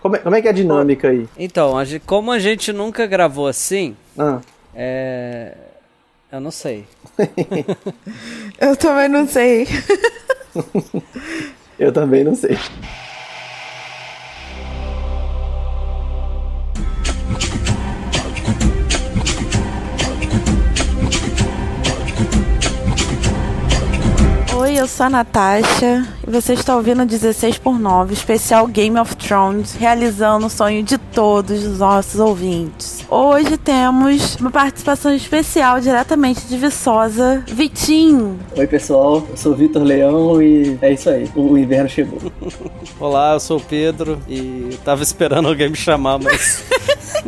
Como é, como é que é a dinâmica aí? Então, a gente- como a gente nunca gravou assim, Ah, é. Eu não sei. Eu também não sei. eu também não sei. Oi, eu sou a Natasha e você está ouvindo 16 por 9, especial Game of Thrones, realizando o sonho de todos os nossos ouvintes. Hoje temos uma participação especial diretamente de Viçosa, Vitinho. Oi, pessoal. Eu sou o Vitor Leão e é isso aí. O inverno chegou. Olá, eu sou o Pedro e tava esperando alguém me chamar, mas.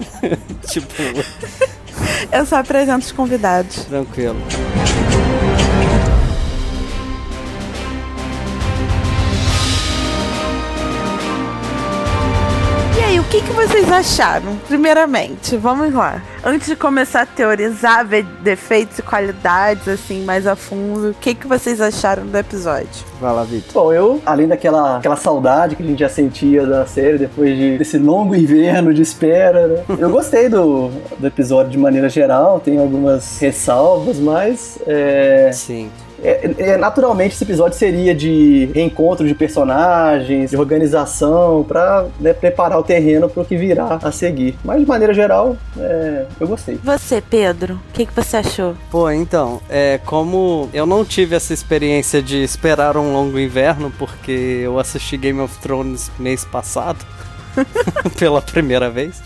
tipo, Eu só apresento os convidados. tranquilo. Que, que vocês acharam? Primeiramente, vamos lá. Antes de começar a teorizar, ver defeitos e qualidades, assim, mais a fundo, o que, que vocês acharam do episódio? Vai lá, Vitor. Bom, eu, além daquela aquela saudade que a gente já sentia da série depois de, desse longo inverno de espera, né? Eu gostei do, do episódio de maneira geral, tem algumas ressalvas, mas é, Sim. É- é, naturalmente esse episódio seria de reencontro de personagens, de organização, pra né, preparar o terreno pro que virá a seguir. Mas de maneira geral, é, eu gostei. Você, Pedro, o que, que você achou? Pô, então, é como eu não tive essa experiência de esperar um longo inverno, porque eu assisti Game of Thrones mês passado, pela primeira vez.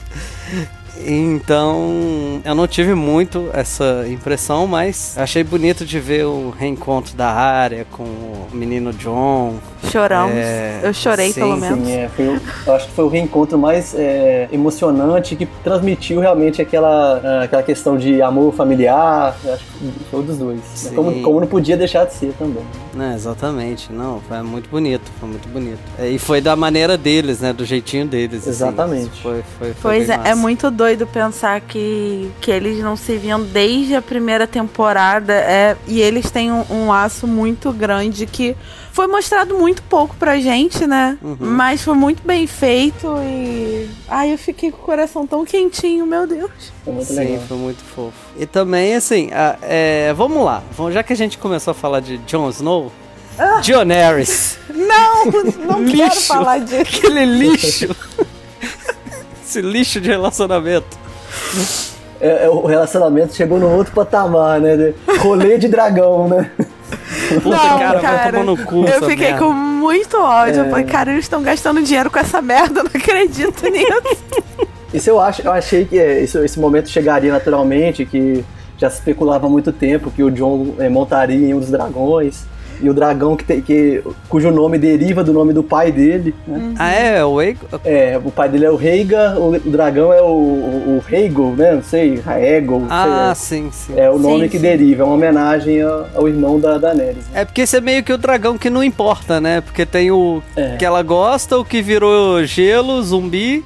Então, eu não tive muito essa impressão, mas achei bonito de ver o reencontro da área com o menino John. Choramos. É, Eu chorei, sim, pelo menos. Sim, é, foi eu acho que foi o reencontro mais é, emocionante que transmitiu realmente aquela, ah, aquela questão de amor familiar. Eu acho que foi dos dois. Sim. Como, como não podia deixar de ser também. Né, exatamente. Não, foi muito bonito, foi muito bonito. É, E foi da maneira deles, né, do jeitinho deles. assim. Exatamente. Foi, foi, foi Pois bem é, é massa. muito doido pensar que, que eles não se viam desde a primeira temporada é, e eles têm um, um laço muito grande que foi mostrado muito pouco pra gente, né? Uhum. Mas foi muito bem feito e. Ai, eu fiquei com o coração tão quentinho, meu Deus. Foi muito Sim, legal. foi muito fofo. E também, assim, a- é, vamos lá. Já que a gente começou a falar de Jon Snow, Jon Harris, Não, não quero falar disso. aquele lixo. Esse lixo de relacionamento. É, é, o relacionamento chegou num outro patamar, né? de- Rolê de dragão, né? Puta, Não, cara, cara, tomar no cu. Eu fiquei merda. com muito ódio. É. Eu falei, cara, eles estão gastando dinheiro com essa merda, eu não acredito nisso. Isso eu acho, eu achei que é, isso- esse momento chegaria naturalmente, que já se especulava há muito tempo que o John é, montaria em um dos dragões. E o dragão que, tem- que cujo nome deriva do nome do pai dele, né? Ah, é? O Aegon? É, o pai dele é o Reiga, o, dragão é o, o, né? Não sei, Raego, não Ah, sei. sim, sim. É o nome Sim, que sim. deriva, é uma homenagem ao, ao irmão da Daenerys. né? É porque esse é meio que o dragão que não importa, né? Porque tem o É. que ela gosta, o que virou gelo, zumbi,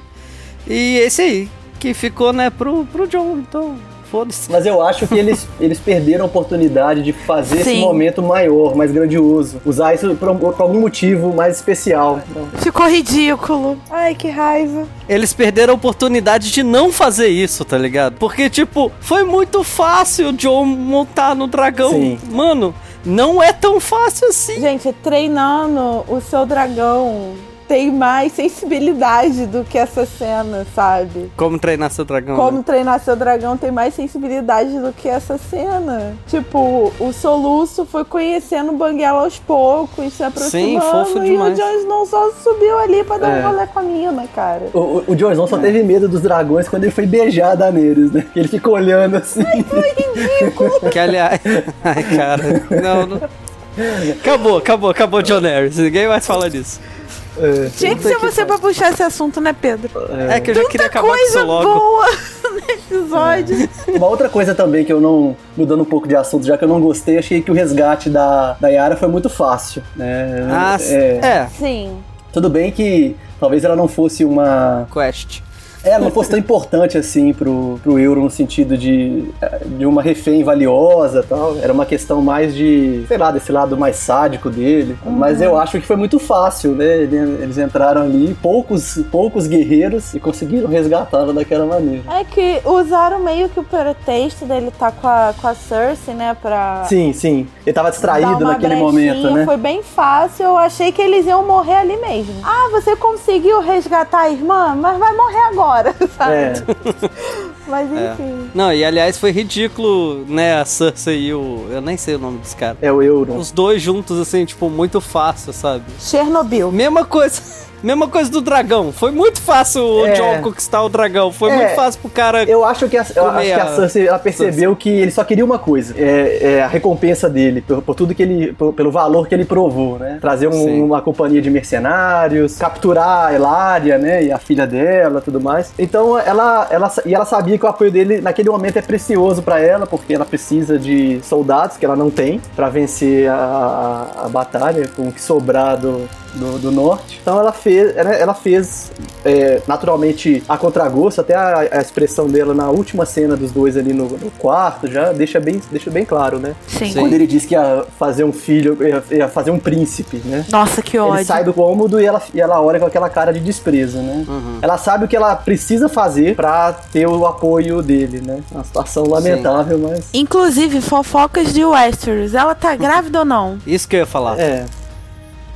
e esse aí, que ficou, né, pro, pro John. Então, foda-se. Mas eu acho que eles, eles perderam a oportunidade de fazer esse Sim. momento maior, mais grandioso. Usar isso por, por algum motivo mais especial. Então, Ficou ridículo. Ai, que raiva. Eles perderam a oportunidade de não fazer isso, tá ligado? Porque, tipo, foi muito fácil o John montar no dragão. Sim. Mano, não é tão fácil assim. Gente, treinando o seu dragão tem mais sensibilidade do que essa cena, sabe? Como treinar seu dragão? Como né? treinar seu dragão tem mais sensibilidade do que essa cena. Tipo, o Soluço foi conhecendo o Banguela aos poucos, se aproximando. fofo e demais. o Jon Snow só subiu ali pra dar É. um rolê com a mina, cara. o, o, o Jon Snow só teve medo dos dragões quando ele foi beijar a Daenerys, né? Ele ficou olhando assim. Que aliás. Ai, cara. Não, não. Acabou, acabou, acabou John Harris. Ninguém mais fala disso. É, Tinha que ser você pra puxar esse assunto, né, Pedro? É, que eu já queria acabar com Coisa isso logo. boa no episódio. Uma outra coisa também que eu não. Mudando um pouco de assunto, já que eu não gostei, achei que o resgate da, da Yara foi muito fácil. Né? Ah, é, é. Sim. Tudo bem que talvez ela não fosse uma. Quest. É, não fosse tão importante assim pro, pro Euro no sentido de, de uma refém valiosa tal. Era uma questão mais de, sei lá, desse lado mais sádico dele. Uhum. Mas eu acho que foi muito fácil, né? Eles entraram ali, poucos, poucos guerreiros, e conseguiram resgatá-la daquela maneira. É que usaram meio que o pretexto dele estar tá com, a, com a Cersei, né? Pra. Sim, sim. Ele tava distraído naquele momento, né? Foi bem fácil. Eu achei que eles iam morrer ali mesmo. Ah, você conseguiu resgatar a irmã, mas vai morrer agora, sabe? É. Mas é. enfim. É. Não, e aliás foi ridículo, né, a Cersei e o. Eu nem sei o nome desse cara. É o Euron. Os dois juntos, assim, tipo, muito fácil, sabe? Chernobyl. Mesma coisa. Mesma coisa do dragão. Foi muito fácil o é. John conquistar o dragão. Foi é. muito fácil pro cara. Eu acho que a, eu acho que a Cersei ela percebeu que ele só queria uma coisa: é, é a recompensa dele por, por, tudo que ele. Por, pelo valor que ele provou, né? Trazer um, uma companhia de mercenários, capturar a Elária, né? E a filha dela tudo mais. Então ela, ela. E ela sabia que o apoio dele naquele momento é precioso para ela, porque ela precisa de soldados que ela não tem para vencer a, a, a, batalha com o que sobrar do, do, do norte. Então ela fez ela, ela fez é, naturalmente a contragosto, até a, a, expressão dela na última cena dos dois ali no, no, quarto já deixa bem, deixa bem claro, né? Sim. Quando ele diz que ia fazer um filho, ia, ia fazer um príncipe, né? Nossa, que ódio. Ele sai do cômodo e ela, e ela olha com aquela cara de desprezo, né? Uhum. Ela sabe o que ela precisa fazer para ter o apoio dele, né? Uma situação lamentável, Sim. mas. Inclusive, fofocas de Westeros. Ela tá grávida ou não? Isso que eu ia falar. É.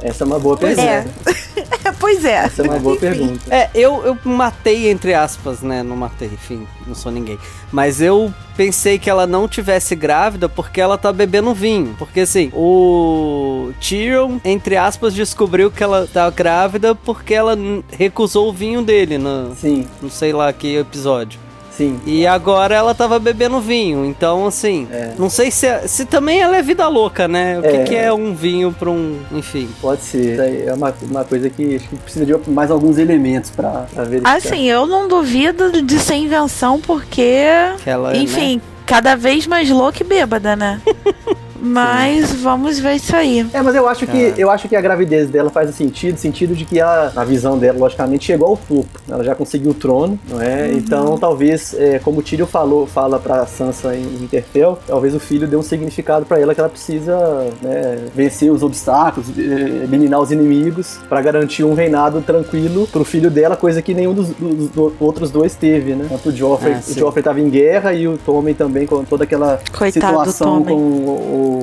Essa é uma boa pois pergunta. É. pois é. Essa é uma boa enfim. pergunta. É, eu, eu matei, entre aspas, né? Não matei, enfim, não sou ninguém. Mas eu pensei que ela não tivesse grávida porque ela tá bebendo vinho. Porque assim, o Tyrion, entre aspas, descobriu que ela tá grávida porque ela recusou o vinho dele no, Sim. não sei lá que episódio. Sim. E agora ela tava bebendo vinho. Então, assim, é. não sei se, é, se também ela é vida louca, né? O é. Que, que, é um vinho pra um. Enfim. Pode ser. É uma, uma coisa que acho que precisa de mais alguns elementos pra, pra verificar. Assim, eu não duvido de ser invenção, porque. Ela, enfim, né? cada vez mais louca e bêbada, né? Mas Sim. vamos ver isso aí. É, mas eu acho que eu acho que a gravidez dela faz sentido, sentido de que ela, a visão dela, logicamente, chegou ao topo. Ela já conseguiu o trono, não é? Uhum. Então, talvez, é, como o Tyrion falou, fala para Sansa em Winterfell, talvez o filho dê um significado para ela que ela precisa né, vencer os obstáculos, eliminar os inimigos para garantir um reinado tranquilo pro filho dela, coisa que nenhum dos, dos, dos outros dois teve, né? Tanto o Joffrey, ah, o Joffrey tava em guerra e o Tommen também com toda aquela Coitado situação com o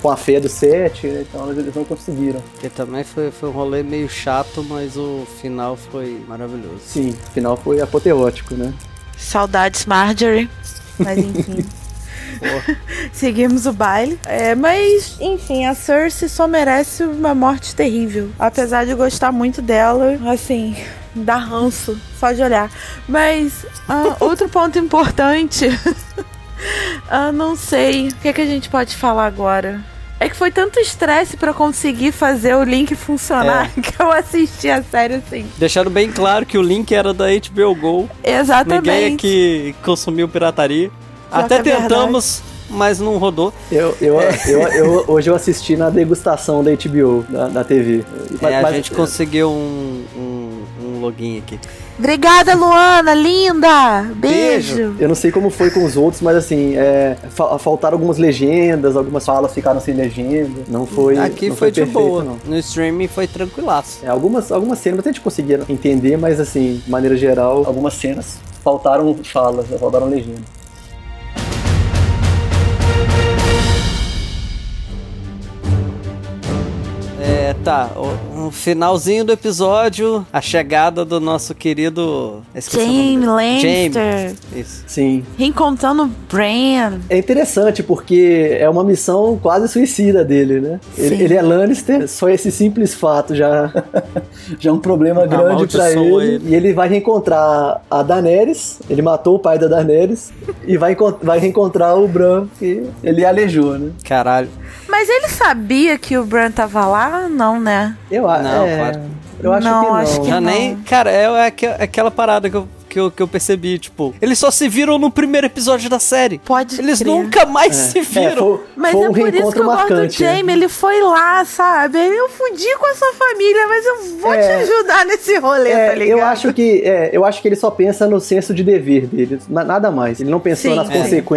com a fé do set, né? então eles não conseguiram. Que também foi, foi um rolê meio chato, mas o final foi maravilhoso. Sim, o final foi apoteótico, né? Saudades Marjorie, mas enfim. Seguimos o baile. É, mas, enfim, a Cersei só merece uma morte terrível. Apesar de gostar muito dela, assim, dá ranço só de olhar. Mas, uh, outro ponto importante ah, não sei. O que, é que a gente pode falar agora? É que foi tanto estresse para conseguir fazer o link funcionar é. que eu assisti a série assim. Deixaram bem claro que o link era da HBO Go. Exatamente. Ninguém aqui consumiu pirataria. Já Até é tentamos, mas não rodou. Eu, eu, eu, eu, hoje eu assisti na degustação da HBO, da, da TV. É, mas, a gente conseguiu um, um, um login aqui. Obrigada, Luana, linda! Beijo. Beijo. Eu não sei como foi com os outros, mas assim, é, fa faltaram algumas legendas, algumas falas ficaram sem legenda. Não foi. Aqui não foi, foi de perfeito, boa. Não. No streaming foi tranquilaço. É, algumas, algumas cenas a gente conseguia entender, mas assim, de maneira geral, algumas cenas faltaram falas, faltaram legenda. Tá. O, finalzinho do episódio, a chegada do nosso querido. Jaime Lannister. Isso. Sim. Reencontrando o Bran. É interessante porque é uma missão quase suicida dele, né? Ele, ele, é Lannister, só esse simples fato já, já é um problema grande para ele, ele, E ele vai reencontrar a Daenerys. Ele matou o pai da Daenerys e vai, vai reencontrar o Bran que ele alejou, né? Caralho. Mas ele sabia que o Bran tava lá? Não, né? Eu acho. Não, é... claro. Eu acho não, que não. Acho que Já não. nem. Cara, é, é, aquela parada que eu que eu, que eu percebi, tipo, eles só se viram no primeiro episódio da série. Pode Eles crer. nunca mais É, se viram. foi, Mas foi é um por isso que eu gosto do? Jamie, ele foi lá, sabe? Eu fudi com a sua família, mas eu vou É. te ajudar nesse rolê, É, tá ligado? eu acho que é, eu acho que ele só pensa no senso de dever dele, na- nada mais. Ele não pensou Sim, nas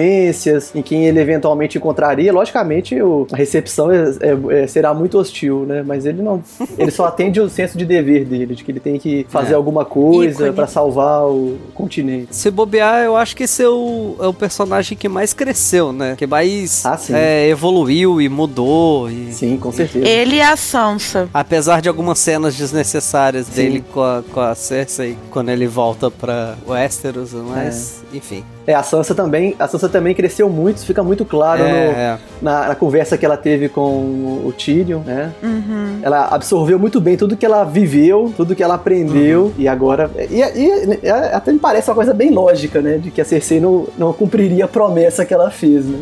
consequências, em quem ele eventualmente encontraria. Logicamente, o- a recepção é- é- é- será muito hostil, né? Mas ele não, ele só atende o senso de dever dele, de que ele tem que fazer É. alguma coisa pra salvar o continente. Se bobear, eu acho que esse é o, é o personagem que mais cresceu, né? Que mais Ah, é, evoluiu e mudou. E, Sim, com certeza. Ele e a Sansa. Apesar de algumas cenas desnecessárias Sim. dele com a, com a Cersei quando ele volta pra Westeros, mas enfim. É, a Sansa também, a Sansa também cresceu muito, isso fica muito claro É, no- é. na, na conversa que ela teve com o Tyrion, né? Uhum. Ela absorveu muito bem tudo que ela viveu, tudo que ela aprendeu, e agora. E, e- e até me parece uma coisa bem lógica, né? De que a Cersei não, não cumpriria a promessa que ela fez, né?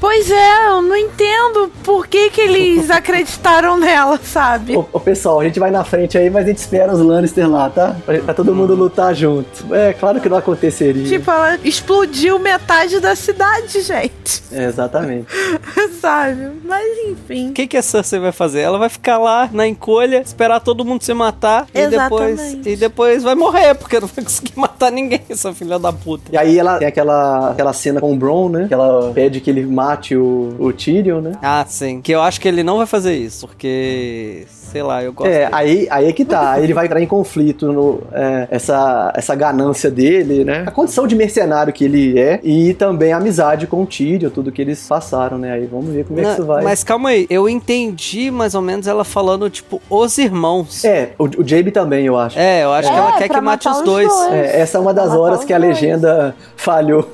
Pois é, eu não entendo por que, que eles acreditaram nela, sabe? Ô, ô, pessoal, a gente vai na frente aí, mas a gente espera os Lannister lá, tá? Pra, pra todo mundo lutar junto. É, claro que não aconteceria. Tipo, ela explodiu metade da cidade, gente. É, exatamente. sabe? Mas enfim. O que, que a Cersei vai fazer? Ela vai ficar lá na encolha, esperar todo mundo se matar e depois, Exatamente. e depois vai morrer, porque não vai conseguir matar ninguém, essa filha da puta. E aí ela tem aquela, aquela cena com o Bron, né? Que ela pede que ele mate o, o Tyrion, né? Ah, sim. Que eu acho que ele não vai fazer isso, porque. Sei lá, eu gosto. É, dele. aí, aí é que tá. Aí ele vai entrar em conflito no é, essa, essa ganância dele, né? A condição de mercenário que ele é e também a amizade com o Tyrion, tudo que eles passaram, né? Aí vamos ver como é que Não, isso vai. Mas calma aí, eu entendi mais ou menos ela falando, tipo, os irmãos. É, o, o Jaime também, eu acho. É, eu acho que É, ela quer pra que mate os dois. dois. É, essa é uma das horas que a dois. legenda falhou.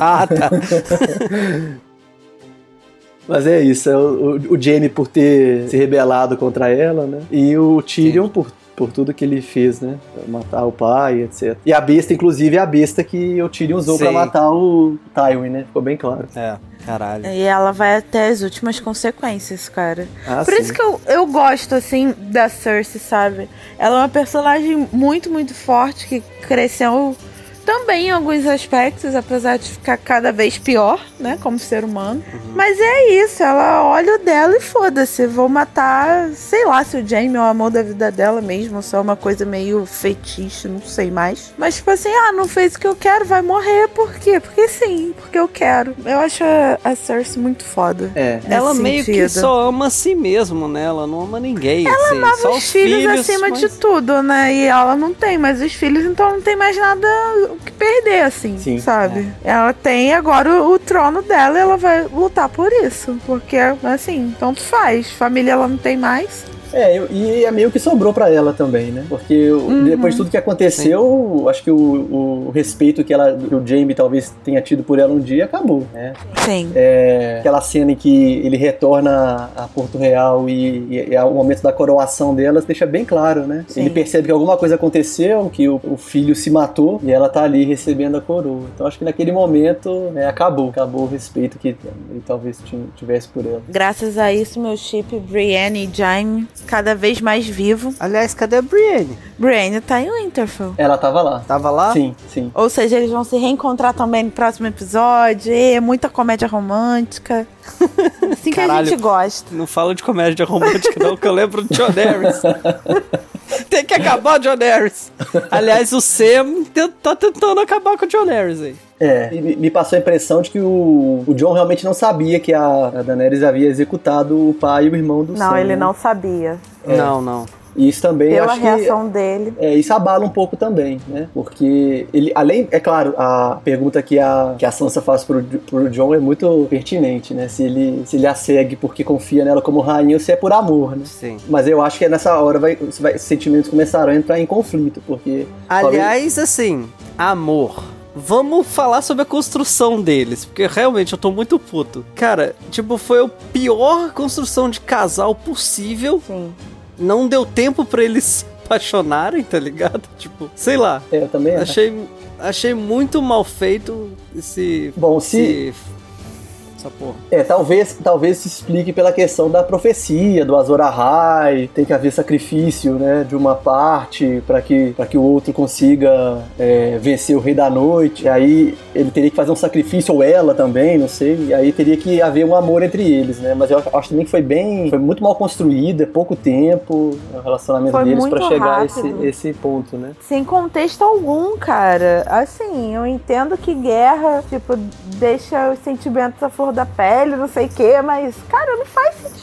Ah, tá. Mas é isso, é o, o, o Jaime por ter se rebelado contra ela, né? E o Tyrion por, por tudo que ele fez, né? Matar o pai, etc. E a besta, inclusive, é a besta que o Tyrion usou pra Sim. matar o Tywin, né? Ficou bem claro. É, caralho. E ela vai até as últimas consequências, cara. Ah, Por sim. isso que eu, eu gosto, assim, da Cersei, sabe? Ela é uma personagem muito, muito forte que cresceu também em alguns aspectos, apesar de ficar cada vez pior, né? Como ser humano. Mas é isso, ela olha o dela e foda-se. Vou matar, sei lá, se o Jaime é o amor da vida dela mesmo, ou se é uma coisa meio fetiche, não sei mais. Mas, tipo assim, ah, não fez o que eu quero, vai morrer. Por quê? Porque sim, porque eu quero. Eu acho a, a Cersei muito foda. É. Ela meio que sentido. só ama a si mesmo, né? Ela não ama ninguém. Ela assim, amava só os filhos, acima mas- de tudo, né? E ela não tem mais os filhos, então não tem mais nada que perder, assim, Sim, sabe? Ela tem agora o, o trono dela e ela vai lutar por isso. Porque, assim, tanto faz. Família ela não tem mais. É, eu- e é meio que sobrou pra ela também, né? Porque Uhum. depois de tudo que aconteceu, acho que o, o respeito que, ela, que o Jaime talvez tenha tido por ela um dia acabou, né? Sim. É, aquela cena em que ele retorna a Porto Real e, e, e o momento da coroação delas deixa bem claro, né? Sim. Ele percebe que alguma coisa aconteceu, que o, o filho se matou e ela tá ali recebendo a coroa. Então acho que naquele momento né, acabou, acabou o respeito que ele talvez ti- tivesse por ela. Graças a isso, meu chip Brienne e Jaime cada vez mais vivo. Aliás, cadê a Brienne? Brienne tá em Winterfell. Ela tava lá. Tava lá? Sim, sim. Ou seja, eles vão se reencontrar também no próximo episódio. E muita comédia romântica. Assim que a Caralho. gente gosta. Não fala de comédia romântica, não, que eu lembro de John Harris. Tem que acabar o John Harris. Aliás, o Sam tá tentando acabar com o John Harris aí. É, e me passou a impressão de que o, o John realmente não sabia que a, a Daenerys havia executado o pai e o irmão do Não, Sam, ele né? não sabia. Não, não. E isso também Pela acho que reação dele. É, isso abala um pouco também, né? Porque ele, além, é claro, a pergunta que a, que a Sansa faz pro, pro John é muito pertinente, né? Se ele, se ele a segue porque confia nela como rainha ou se é por amor, né? Sim. Mas eu acho que nessa hora vai, vai, os sentimentos começaram a entrar em conflito, porque. Aliás, assim, amor. Vamos falar sobre a construção deles, porque realmente eu tô muito puto. Cara, tipo, foi a pior construção de casal possível. Sim. Não deu tempo pra eles se apaixonarem, tá ligado? Tipo, sei lá. Eu também acho. Achei, achei muito mal feito esse. Bom, se, esse essa porra. É, talvez, talvez se explique pela questão da profecia, do Azor Ahai, tem que haver sacrifício, né, de uma parte para que, pra que o outro consiga é, vencer o Rei da Noite, e aí ele teria que fazer um sacrifício, ou ela também, não sei, e aí teria que haver um amor entre eles, né, mas eu acho também que foi bem, foi muito mal construído, é pouco tempo o relacionamento Foi deles para chegar a esse, esse ponto, né. Sem contexto algum, cara. Assim, eu entendo que guerra, tipo, deixa os sentimentos à flor da pele, não sei o quê, mas, cara, não faz sentido.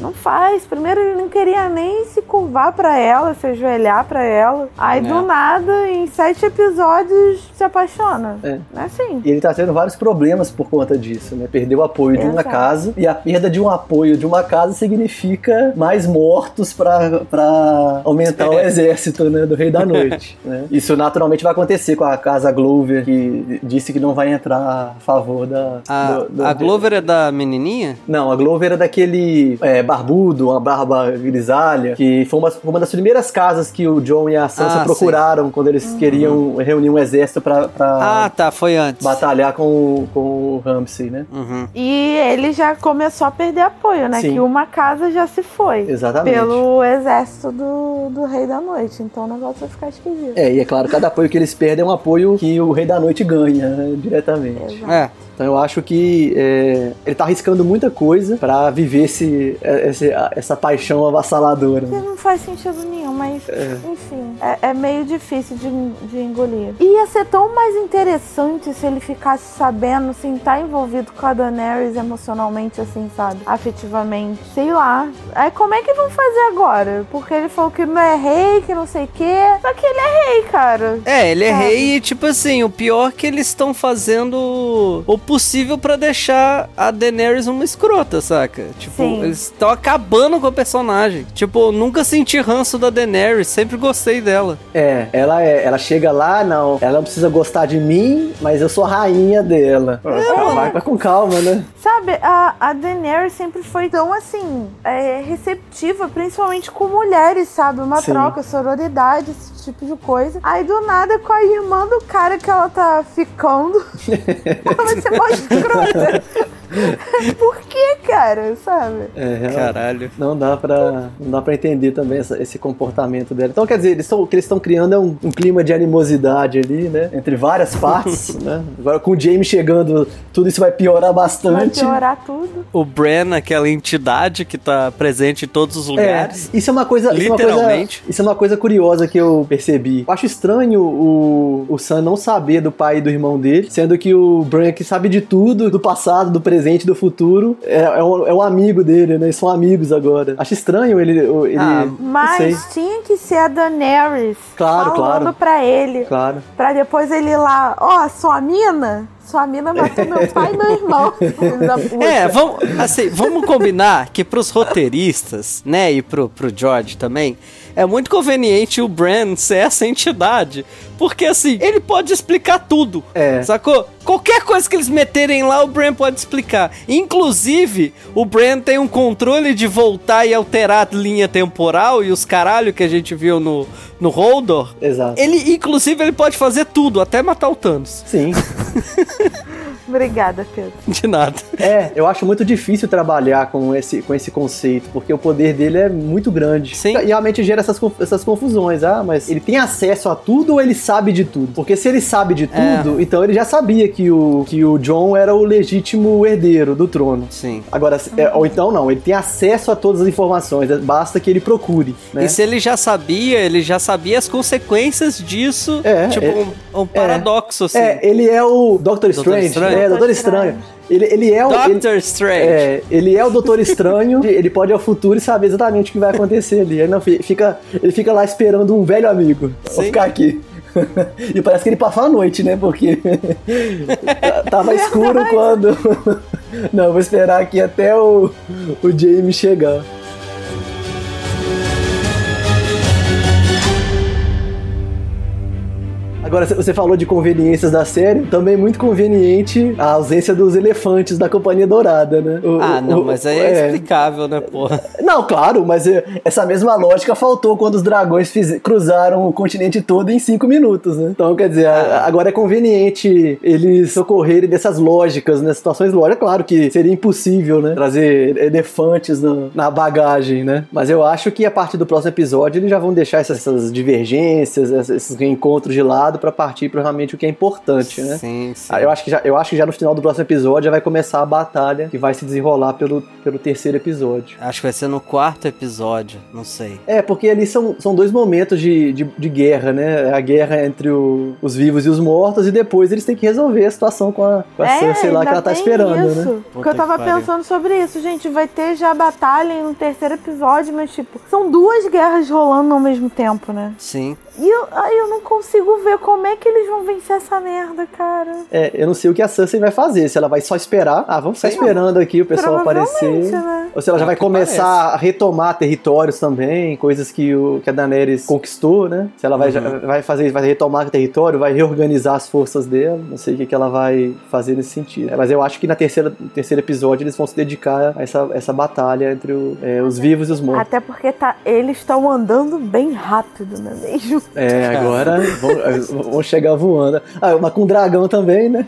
Não faz. Primeiro, ele não queria nem se curvar pra ela, se ajoelhar pra ela. Aí, É. do nada, em sete episódios, se apaixona. É. Não é assim. E ele tá tendo vários problemas por conta disso, né? Perdeu o apoio de uma Exato. casa e a perda de um apoio de uma casa significa mais mortos pra pra aumentar o exército né, do Rei da Noite. né? Isso naturalmente vai acontecer com a casa Glover, que disse que não vai entrar a favor da. A, do- do- a Glover é da menininha? Não, a Glover era daquele é, barbudo, uma barba grisalha, que foi uma, uma das primeiras casas que o John e a Sansa Ah, procuraram quando eles queriam reunir um exército pra, pra Ah, tá, foi antes. batalhar com, o- com o Ramsay, né? Uhum. E ele já começou a perder apoio, né? Sim. Que uma casa já se foi. Exatamente. Pelo exército do, do Rei da Noite. Então o negócio vai ficar esquisito. É, e é claro, cada apoio que eles perdem é um apoio que o Rei da Noite ganha, né, diretamente. Exato. É. Então eu acho que é, ele tá arriscando muita coisa pra viver esse, esse- essa paixão avassaladora. Que não faz sentido nenhum, mas enfim, é, é meio difícil de, de engolir. Ia ser tão mais interessante se ele ficasse sabendo, assim, tá envolvido com a Daenerys emocionalmente, assim, sabe? Afetivamente. Sei lá. Aí como é que vão fazer agora? Porque ele falou que não é rei, que não sei o quê. Só que ele é rei, cara. É, ele é Sabe? rei e, tipo assim, o pior é que eles estão fazendo o possível pra deixar a Daenerys uma escrota, saca? Tipo, Sim. Eles estão acabando com a personagem. Tipo, nunca senti ranço da Daenerys, sempre gostei dela. É, ela, é, ela chega lá, não, ela não precisa gostar de mim, mas eu sou a rainha dela. Vai, vai com calma, né? Sabe, a, a Daenerys sempre foi tão, assim, é, receptiva, principalmente com mulheres, sabe? Uma Sim. troca, sororidade, esse tipo de coisa. Aí, do nada, com a irmã do cara que ela tá ficando, ela vai ser mais escrota. Por que, cara? Sabe? É, ela- Caralho. Não dá pra, não dá pra entender também essa- esse comportamento dela. Então, quer dizer, eles tão, o que eles estão criando é um, um clima de animosidade ali, né? Entre várias partes, né? Agora com o Jamie chegando, tudo isso vai piorar Vai bastante. piorar tudo. O Bran, aquela entidade que tá presente em todos os É, lugares. isso é uma coisa. Isso é uma coisa, Literalmente. isso é uma coisa curiosa que eu percebi. Eu acho estranho o, o Sam não saber do pai e do irmão dele, sendo que o Bran é que sabe de tudo, do passado, do presente, do futuro. É, é, um, é um amigo dele, né? Eles são amigos agora. Acho estranho ele. ele Ah. Mas tinha que ser a Daenerys Claro, falando claro. pra ele. Claro. Pra depois ele ir lá, ó, sua mina? Sua mina matou meu pai e meu irmão. É, vamos, assim, vamos combinar que pros roteiristas, né, e pro, pro George também, é muito conveniente o Bran ser essa entidade, porque assim, ele pode explicar tudo, É. sacou? Qualquer coisa que eles meterem lá, o Bran pode explicar. Inclusive, o Bran tem um controle de voltar e alterar a linha temporal e os caralho que a gente viu no, no Holdor. Exato. Ele, inclusive, ele pode fazer tudo, até matar o Thanos. Sim. Obrigada, Pedro. De nada. É, eu acho muito difícil trabalhar com esse, com esse conceito, porque o poder dele é muito grande. Sim. E realmente gera essas, essas confusões. Ah, mas ele tem acesso a tudo ou ele sabe de tudo? Porque se ele sabe de É. tudo, então ele já sabia que o, que o John era o legítimo herdeiro do trono. Sim. Agora, é, ou então não, ele tem acesso a todas as informações, é, basta que ele procure. Né? E se ele já sabia, ele já sabia as consequências disso. É, tipo, é- um, um paradoxo, assim. É, ele é o Doctor Strange. Estranho? É, Doutor Doutor Estranho. Ele, ele é o. ele- Doctor Strange. É, ele é o Doutor Estranho, ele pode ir ao futuro e saber exatamente o que vai acontecer ali. Ele, não, fi- fica, ele fica lá esperando um velho amigo. Vou Sim. ficar aqui. e parece que ele passou a noite, né? Porque tava escuro quando. não, vou esperar aqui até o, o Jamie chegar. Agora, você falou de conveniências da série, também muito conveniente a ausência dos elefantes da Companhia Dourada, né? O, ah, não, o, mas aí é, é, explicável, né, porra? Não, claro, mas é, essa mesma lógica faltou quando os dragões fiz, cruzaram o continente todo em cinco minutos, né? Então, quer dizer, ah. agora é conveniente eles socorrerem dessas lógicas, né? Situações lógicas. Claro que seria impossível, né? Trazer elefantes no, na bagagem, né? Mas eu acho que a partir do próximo episódio eles já vão deixar essas, essas divergências, esses reencontros de lado para partir para realmente o que é importante, né? Sim, sim. Eu acho, que já, eu acho que já no final do próximo episódio já vai começar a batalha que vai se desenrolar pelo, pelo terceiro episódio. Acho que vai ser no quarto episódio, não sei. É, porque ali são, são dois momentos de, de, de guerra, né? A guerra entre o, os vivos e os mortos, e depois eles têm que resolver a situação com a, com a é, Cersei lá que ela tá esperando, isso. né? Porque eu tava pensando sobre isso, gente. Vai ter já batalha no terceiro episódio, mas tipo, são duas guerras rolando ao mesmo tempo, né? Sim. E eu, aí eu não consigo ver como é que eles vão vencer essa merda, cara. É, eu não sei o que a Cersei vai fazer. Se ela vai só esperar, ah, vamos ficar esperando aqui o pessoal aparecer. Né? Ou se ela já é vai começar parece. a retomar territórios também, coisas que, o, que a Daenerys conquistou, né? Se ela vai, uhum. já, vai fazer, vai retomar o território, vai reorganizar as forças dela. Não sei o que, que ela vai fazer nesse sentido. É, mas eu acho que na terceira, no terceiro episódio eles vão se dedicar a essa, essa batalha entre o, é, os vivos e os mortos. Até porque tá, eles estão andando bem rápido, não é mesmo? É, agora vão, chegar voando. Ah, mas com dragão também, né?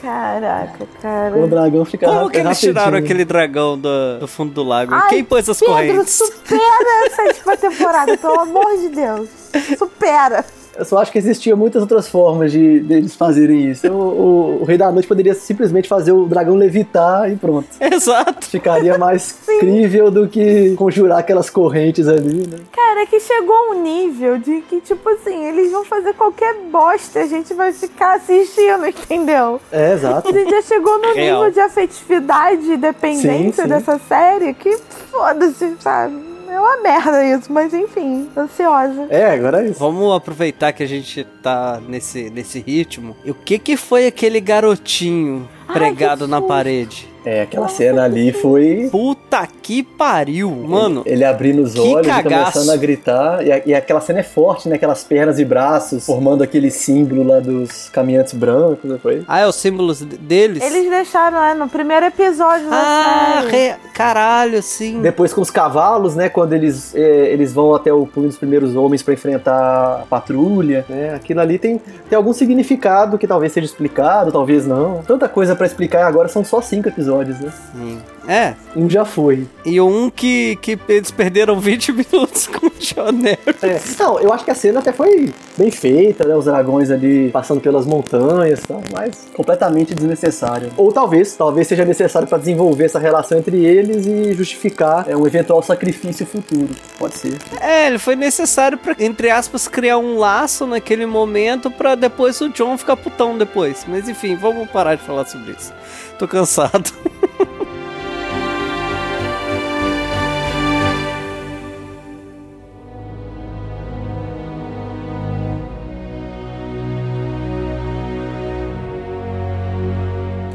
Caraca, cara. Com o dragão fica Como que eles tiraram aquele dragão do, do fundo do lago? Ai, Quem pôs as Pedro, correntes? supera essa última temporada, pelo amor de Deus. Supera. Eu só acho que existiam muitas outras formas de deles de fazerem isso. O, o, o, Rei da Noite poderia simplesmente fazer o dragão levitar e pronto. Exato. Ficaria mais crível do que conjurar aquelas correntes ali, né? Cara, é que chegou um nível de que, tipo assim, eles vão fazer qualquer bosta, a gente vai ficar assistindo, entendeu? É, exato. A gente já chegou no Real. nível de afetividade e dependência sim, sim. dessa série que foda-se, sabe? É uma merda isso, mas enfim, ansiosa. É, agora é isso. Vamos aproveitar que a gente tá nesse, nesse ritmo. E o que que foi aquele garotinho pregado Ai, na parede? É, aquela cena ali foi. Puta que pariu, mano. Ele, ele abrindo os olhos e começando a gritar. E, e, aquela cena é forte, né? Aquelas pernas e braços formando aquele símbolo lá dos caminhantes brancos, não foi? Ah, é os símbolos deles? Eles deixaram, né? No primeiro episódio ah. Re... Caralho, sim. Depois com os cavalos, né? Quando eles, é, eles vão até o punho dos primeiros homens para enfrentar a patrulha, né? Aquilo ali tem, tem algum significado que talvez seja explicado, talvez não. Tanta coisa para explicar agora são só cinco episódios, né? Sim. É. Um já foi. E um que, que eles perderam 20 minutos com o John É. Não, eu acho que a cena até foi bem feita, né? Os dragões ali passando pelas montanhas e tal, mas completamente desnecessário. Ou talvez, talvez seja necessário para desenvolver essa relação entre eles e justificar é, um eventual sacrifício futuro. Pode ser. É, ele foi necessário para entre aspas, criar um laço naquele momento para depois o John ficar putão depois. Mas enfim, vamos parar de falar sobre isso. Tô cansado.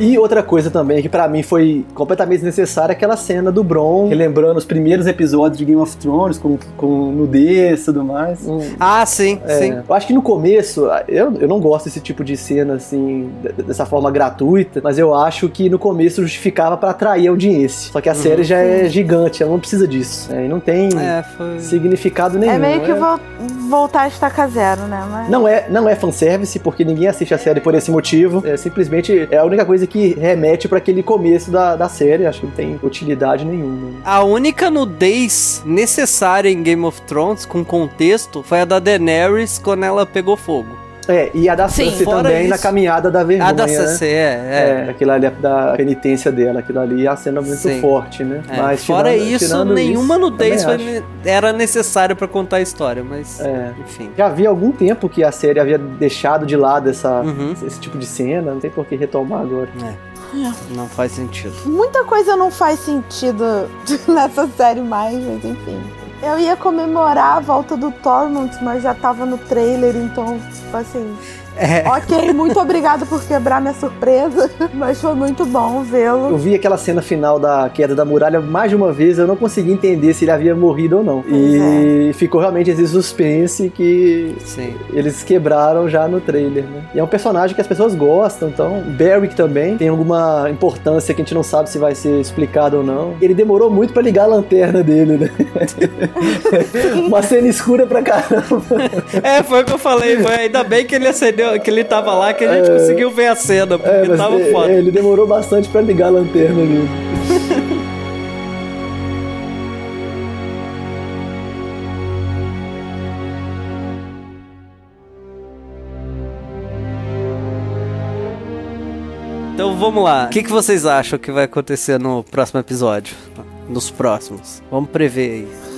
E outra coisa também que para mim foi completamente desnecessária é aquela cena do Bron, relembrando os primeiros episódios de Game of Thrones com, com nudez e tudo mais. Hum. Ah, sim, é, sim. Eu acho que no começo, eu, eu não gosto desse tipo de cena assim, dessa forma gratuita, mas eu acho que no começo justificava para atrair audiência. Só que a uhum. série já é gigante, ela não precisa disso. É, e não tem é, foi... significado nenhum. É meio que é... voltar a estaca zero, né? Mas... Não é, não é fanservice, porque ninguém assiste a série por esse motivo. É simplesmente é a única coisa que remete para aquele começo da, da série. Acho que não tem utilidade nenhuma. A única nudez necessária em Game of Thrones, com contexto, foi a da Daenerys quando ela pegou fogo. É, e a da Cersei também isso. na caminhada da vergonha. A da Cersei, né? é, é. É, aquilo ali é da penitência dela, aquilo ali é a cena muito Sim. forte, né? É. Mas Fora tirando, isso, tirando nenhuma isso, nudez foi, era necessária para contar a história, mas é. enfim. Já havia algum tempo que a série havia deixado de lado essa, uhum. esse tipo de cena, não tem por que retomar agora. É. Não faz sentido. Muita coisa não faz sentido nessa série mais, mas enfim. Eu ia comemorar a volta do Tormund, mas já tava no trailer, então, tipo assim. É. Ok, muito obrigado por quebrar minha surpresa, mas foi muito bom Eu vê-lo. vi aquela cena final da queda da muralha mais de uma vez, eu não consegui entender se ele havia morrido ou não. E ficou realmente esse suspense que Sim. eles quebraram já no trailer, né? E é um personagem que as pessoas gostam, então Barrick também tem alguma importância que a gente não sabe se vai ser explicado ou não. Ele demorou muito pra ligar a lanterna dele, né? Uma cena escura pra caramba. É, foi o que eu falei. Foi ainda bem que ele acendeu, que ele tava lá, que a gente É. conseguiu ver a cena, porque É, tava foda. é, ele demorou bastante pra ligar a lanterna ali. Então vamos lá. O que, que vocês acham que vai acontecer no próximo episódio? Nos próximos. Vamos prever aí.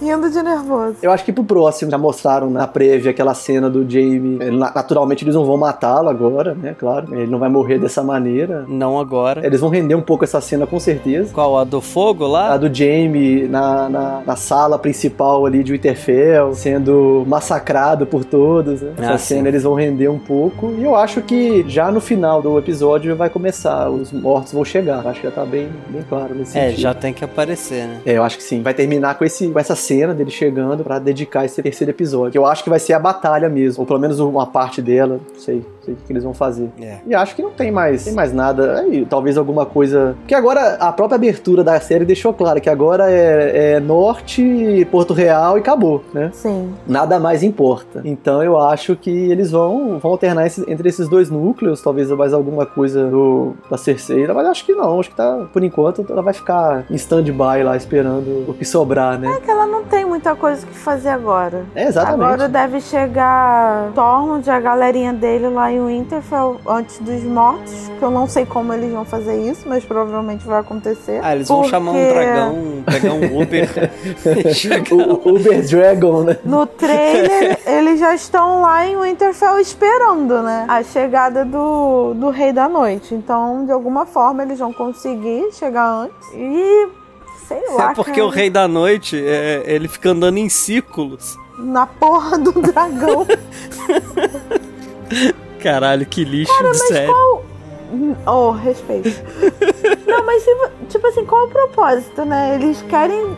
Rindo de nervoso. Eu acho que pro próximo já mostraram na prévia aquela cena do Jamie. Eh, na- Naturalmente eles não vão matá-lo agora, né? Claro. Ele não vai morrer dessa maneira. Não agora. Eles vão render um pouco essa cena com certeza. Qual? A do fogo A lá? do Jamie na, na, na sala principal ali de Winterfell, sendo massacrado por todos, né? Essa Ah, cena sim. eles vão render um pouco. E eu acho que já no final do episódio vai começar, os mortos vão chegar. Acho que já tá bem, bem claro nesse É, sentido. já tem que aparecer, né? É, eu acho que sim. Vai terminar com, esse, com essa cena dele chegando pra dedicar esse terceiro episódio. Que eu acho que vai ser a batalha mesmo. Ou pelo menos uma parte dela. Não sei. Não sei o que eles vão fazer. É. E acho que não tem mais, tem mais nada. Aí, talvez alguma coisa. Porque agora a própria abertura da série deixou claro que agora é, é norte, Porto Real e acabou, né? Sim. Nada mais importa. Então eu acho que eles vão, vão alternar esse- entre esses dois núcleos, talvez mais alguma coisa do, da Cersei, mas acho que não. Acho que tá, por enquanto, ela vai ficar em stand-by lá, esperando o que sobrar, né? É que ela não tem muita coisa que fazer agora. É, exatamente. Agora deve chegar Tormund a galerinha dele lá em Winterfell antes dos mortos. Que eu não sei como eles vão fazer isso, mas provavelmente vai acontecer. Ah, eles vão Porque chamar um dragão, pegar um Uber. o Uber Dragon, né? No trailer, eles já estão lá em Winterfell esperando, né? A chegada do, do Rei da Noite. Então, de alguma forma, eles vão conseguir chegar antes. E. Sei lá. É porque cara, o Rei da Noite, é, ele fica andando em círculos. Na porra do dragão. Caralho, que lixo de série. Oh, respeito. Não, mas vo- tipo assim, qual o propósito, né? Eles querem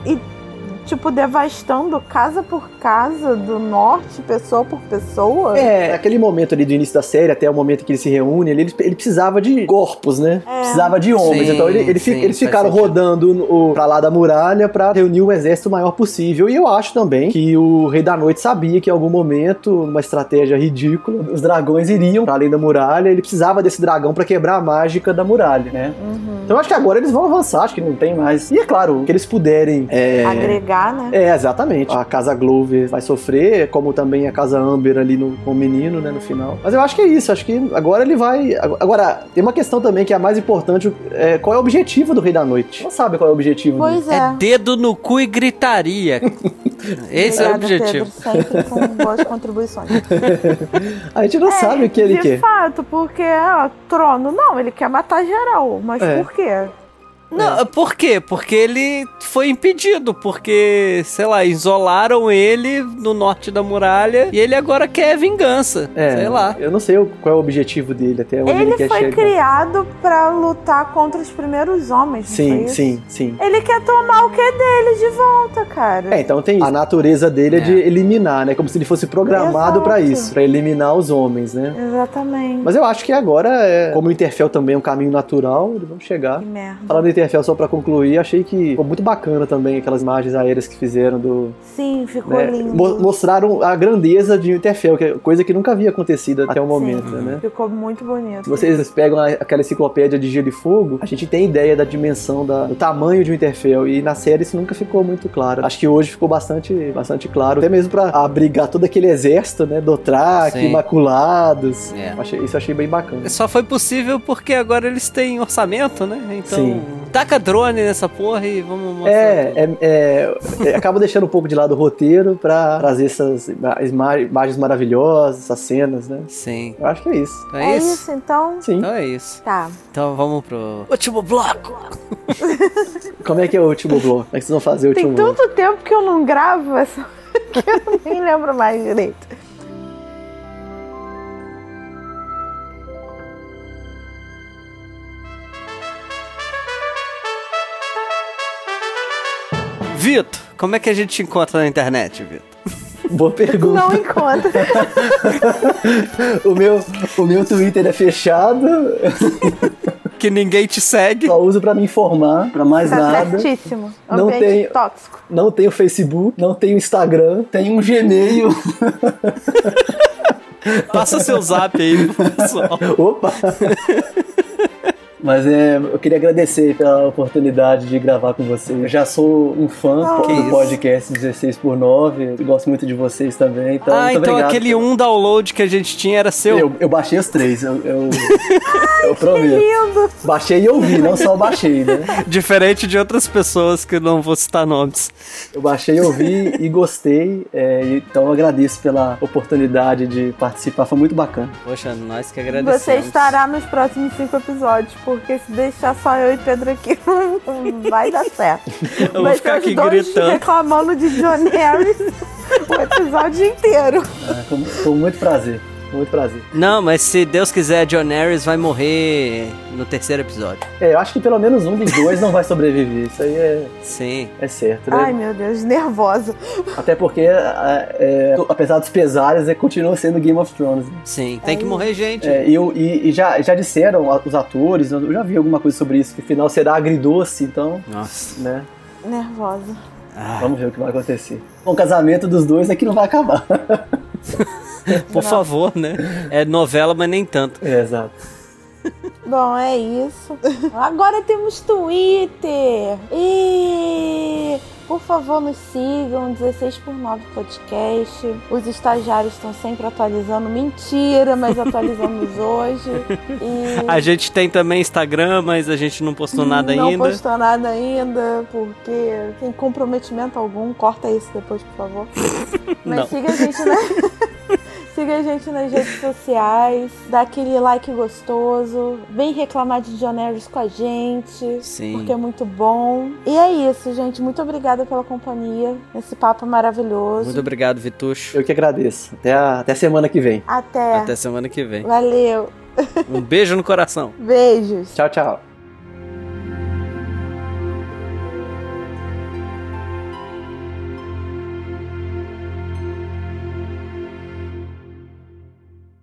tipo, devastando casa por casa do norte, pessoa por pessoa. É, aquele momento ali do início da série, até o momento que ele se reúne, ali, ele, ele precisava de corpos, né? É. Precisava de homens. Sim, então ele- ele fi- sim, eles faz ficaram sentido. rodando o, pra lá da muralha pra reunir o exército o maior possível. E eu acho também que o Rei da Noite sabia que em algum momento, numa estratégia ridícula, os dragões iriam pra além da muralha. Ele precisava desse dragão pra quebrar a mágica da muralha, né? Uhum. Então eu acho que agora eles vão avançar, acho que não tem mais. E é claro, que eles puderem. é, Agregar, né? é, exatamente. A casa Glover vai sofrer, como também a casa Amber ali no, com o menino, né, no final. Mas eu acho que é isso, acho que agora ele vai. Agora, tem uma questão também que é a mais importante: é, qual é o objetivo do Rei da Noite? Não sabe qual é o objetivo dele. Pois é. É dedo no cu e gritaria. Esse é o objetivo. Pedro, sempre com boas contribuições. A gente não sabe o que ele É, de quer. fato, porque, ó, trono, não, ele quer matar geral. Mas É. por quê? Não, por quê? Porque ele foi impedido, porque, sei lá, isolaram ele no norte da muralha e ele agora quer vingança. É, sei lá. Eu não sei o- qual é o objetivo dele, até onde ele, Ele quer foi chegar. criado pra lutar contra os primeiros homens, Sim, isso? sim, sim. Ele quer tomar o que dele de volta, cara. É, então tem isso. A natureza dele é, de É. eliminar, né? Como se ele fosse programado pra isso, pra eliminar os homens, né? Exatamente. Mas eu acho que agora, é, como o Interfell também é um caminho natural, eles vão chegar. Que merda. Falando do Interfell, só pra concluir, achei que ficou muito bacana também aquelas imagens aéreas que fizeram do. Sim, ficou né, lindo. mo- mostraram a grandeza de Interfell, que é coisa que nunca havia acontecido até o Sim, momento, né? Ficou muito bonito. Se vocês pegam a- aquela enciclopédia de Gelo e Fogo, a gente tem ideia da dimensão, da- do tamanho de um Interfell. E na série isso nunca ficou muito claro. Acho que hoje ficou bastante, bastante claro. Até mesmo pra abrigar todo aquele exército, né? Dothraki, Sim. Imaculados. É. Achei- isso eu achei bem bacana. Só foi possível porque agora eles têm orçamento, né? Então, Sim. Taca drone nessa porra e vamos mostrar. É, é, é, é, acaba deixando um pouco de lado o roteiro pra trazer essas ima- ima- imagens maravilhosas, essas cenas, né? Sim. Eu acho que é isso. É é isso? isso, então. Sim. Então é isso. Tá. Então vamos pro último bloco. Como é que é o último bloco? Como é que vocês vão fazer o Tem último bloco? tanto tempo que eu não gravo essa. que eu nem lembro mais direito. Vitor, como é que a gente te encontra na internet, Vitor? Boa pergunta. Não encontra. O meu, o meu Twitter é fechado, Que ninguém te segue. só uso pra me informar, pra mais Tá nada. certíssimo. Não Ambiente tenho- tóxico. Não tenho Facebook, não tenho Instagram, tenho um Gmail. Passa seu zap aí pessoal. Opa! Mas é, eu queria agradecer pela oportunidade de gravar com vocês. Eu já sou um fã Ah. Do podcast 16 por 9 Gosto muito de vocês também. Então, ah, muito então obrigado. aquele um download que a gente tinha era seu. Eu, eu baixei os três, eu, eu, eu prometo. Lindo. Baixei e ouvi, não só baixei, né? Diferente de outras pessoas que não vou citar nomes. Eu baixei, ouvi e gostei. é, então eu agradeço pela oportunidade de participar, foi muito bacana. Poxa, nós que agradecemos. Você estará nos próximos cinco episódios, porque se deixar só eu e Pedro aqui, não vai dar certo. Eu vou Vai ficar aqui dois gritando. reclamando de John Harris o episódio inteiro. É, com, com muito prazer, muito prazer. Não, mas se Deus quiser, John Harris vai morrer no terceiro episódio. É, eu acho que pelo menos um dos dois não vai sobreviver, isso aí é, Sim. é certo, né? Ai, meu Deus, nervosa. Até porque, é, é, apesar dos pesares, é, continua sendo Game of Thrones. né? Sim. Tem que morrer gente. É, e, eu- e- e já, já disseram os atores, eu já vi alguma coisa sobre isso, que o final será agridoce, então, Nossa. né? Nervosa. Ah, Vamos ver o que vai acontecer. Bom, o casamento dos dois é que não vai acabar. por favor, né? É novela, mas nem tanto. é, exato. Bom, é isso. Agora temos Twitter. E por favor, nos sigam, 16 por 9 podcast. Os estagiários estão sempre atualizando. Mentira, mas atualizamos hoje. E A gente tem também Instagram, mas a gente não postou nada não ainda. postou nada ainda, porque tem comprometimento algum. Corta isso depois, por favor. Mas Não. siga a gente na... Siga a gente nas redes sociais, dá aquele like gostoso, vem reclamar de John Harris com a gente, Sim. porque é muito bom. E é isso, gente. Muito obrigada pela companhia, nesse papo maravilhoso. Muito obrigado, Vitucho. Eu que agradeço. Até a, até a semana que vem. Até. Até semana que vem. Valeu. Um beijo no coração. Beijos. Tchau, tchau.